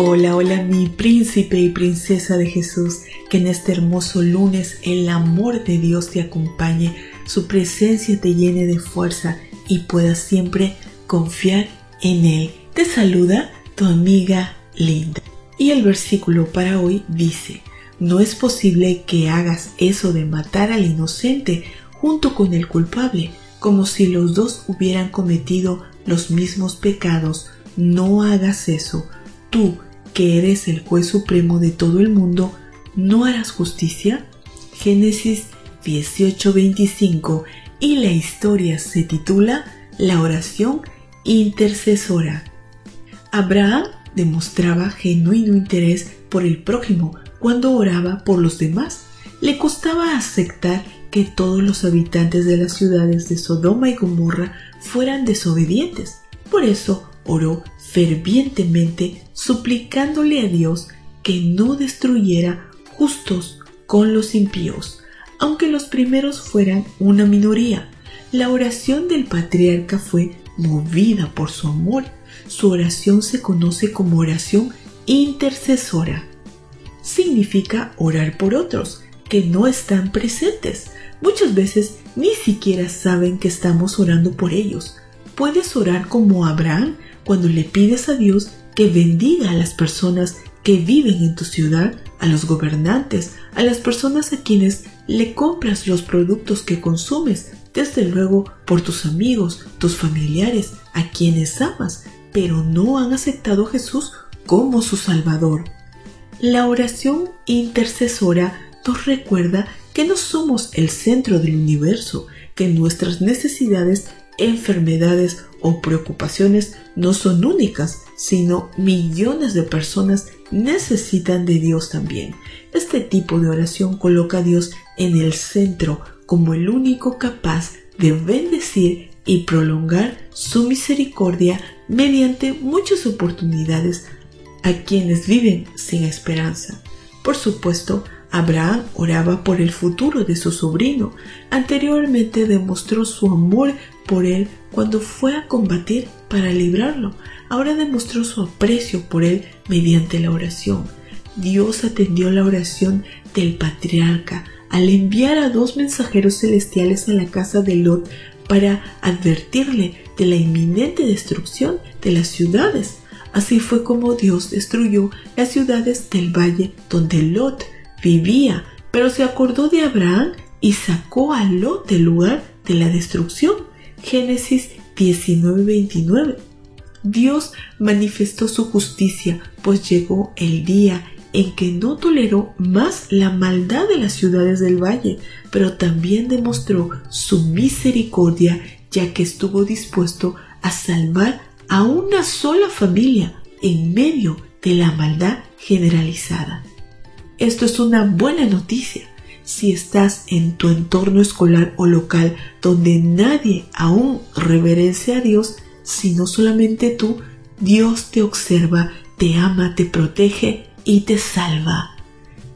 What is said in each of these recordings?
Hola, hola mi príncipe y princesa de Jesús, que en este hermoso lunes el amor de Dios te acompañe, su presencia te llene de fuerza y puedas siempre confiar en Él. Te saluda tu amiga Linda. Y el versículo para hoy dice, no es posible que hagas eso de matar al inocente junto con el culpable, como si los dos hubieran cometido los mismos pecados. No hagas eso. Tú que eres el juez supremo de todo el mundo, ¿no harás justicia? Génesis 18:25 y la historia se titula La oración intercesora. Abraham demostraba genuino interés por el prójimo cuando oraba por los demás. Le costaba aceptar que todos los habitantes de las ciudades de Sodoma y Gomorra fueran desobedientes. Por eso oró fervientemente suplicándole a Dios que no destruyera justos con los impíos, aunque los primeros fueran una minoría. La oración del patriarca fue movida por su amor. Su oración se conoce como oración intercesora. Significa orar por otros que no están presentes. Muchas veces ni siquiera saben que estamos orando por ellos. Puedes orar como Abraham cuando le pides a Dios que bendiga a las personas que viven en tu ciudad, a los gobernantes, a las personas a quienes le compras los productos que consumes, desde luego por tus amigos, tus familiares, a quienes amas, pero no han aceptado a Jesús como su Salvador. La oración intercesora nos recuerda que no somos el centro del universo, que nuestras necesidades enfermedades o preocupaciones no son únicas, sino millones de personas necesitan de Dios también. Este tipo de oración coloca a Dios en el centro como el único capaz de bendecir y prolongar su misericordia mediante muchas oportunidades a quienes viven sin esperanza. Por supuesto, Abraham oraba por el futuro de su sobrino. Anteriormente demostró su amor por él cuando fue a combatir para librarlo. Ahora demostró su aprecio por él mediante la oración. Dios atendió la oración del patriarca al enviar a dos mensajeros celestiales a la casa de Lot para advertirle de la inminente destrucción de las ciudades. Así fue como Dios destruyó las ciudades del valle donde Lot vivía, pero se acordó de Abraham y sacó a Lot del lugar de la destrucción. Génesis 19:29. Dios manifestó su justicia, pues llegó el día en que no toleró más la maldad de las ciudades del valle, pero también demostró su misericordia, ya que estuvo dispuesto a salvar a una sola familia en medio de la maldad generalizada. Esto es una buena noticia, si estás en tu entorno escolar o local donde nadie aún reverencia a Dios, sino solamente tú, Dios te observa, te ama, te protege y te salva.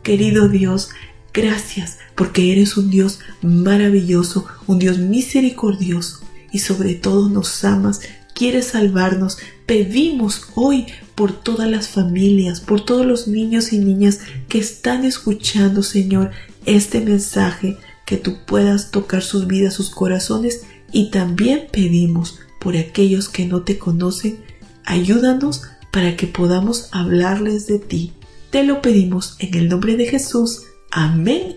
Querido Dios, gracias porque eres un Dios maravilloso, un Dios misericordioso y sobre todo nos amas, quieres salvarnos. Pedimos hoy por todas las familias, por todos los niños y niñas que están escuchando, Señor, este mensaje, que tú puedas tocar sus vidas, sus corazones y también pedimos por aquellos que no te conocen, ayúdanos para que podamos hablarles de ti. Te lo pedimos en el nombre de Jesús. Amén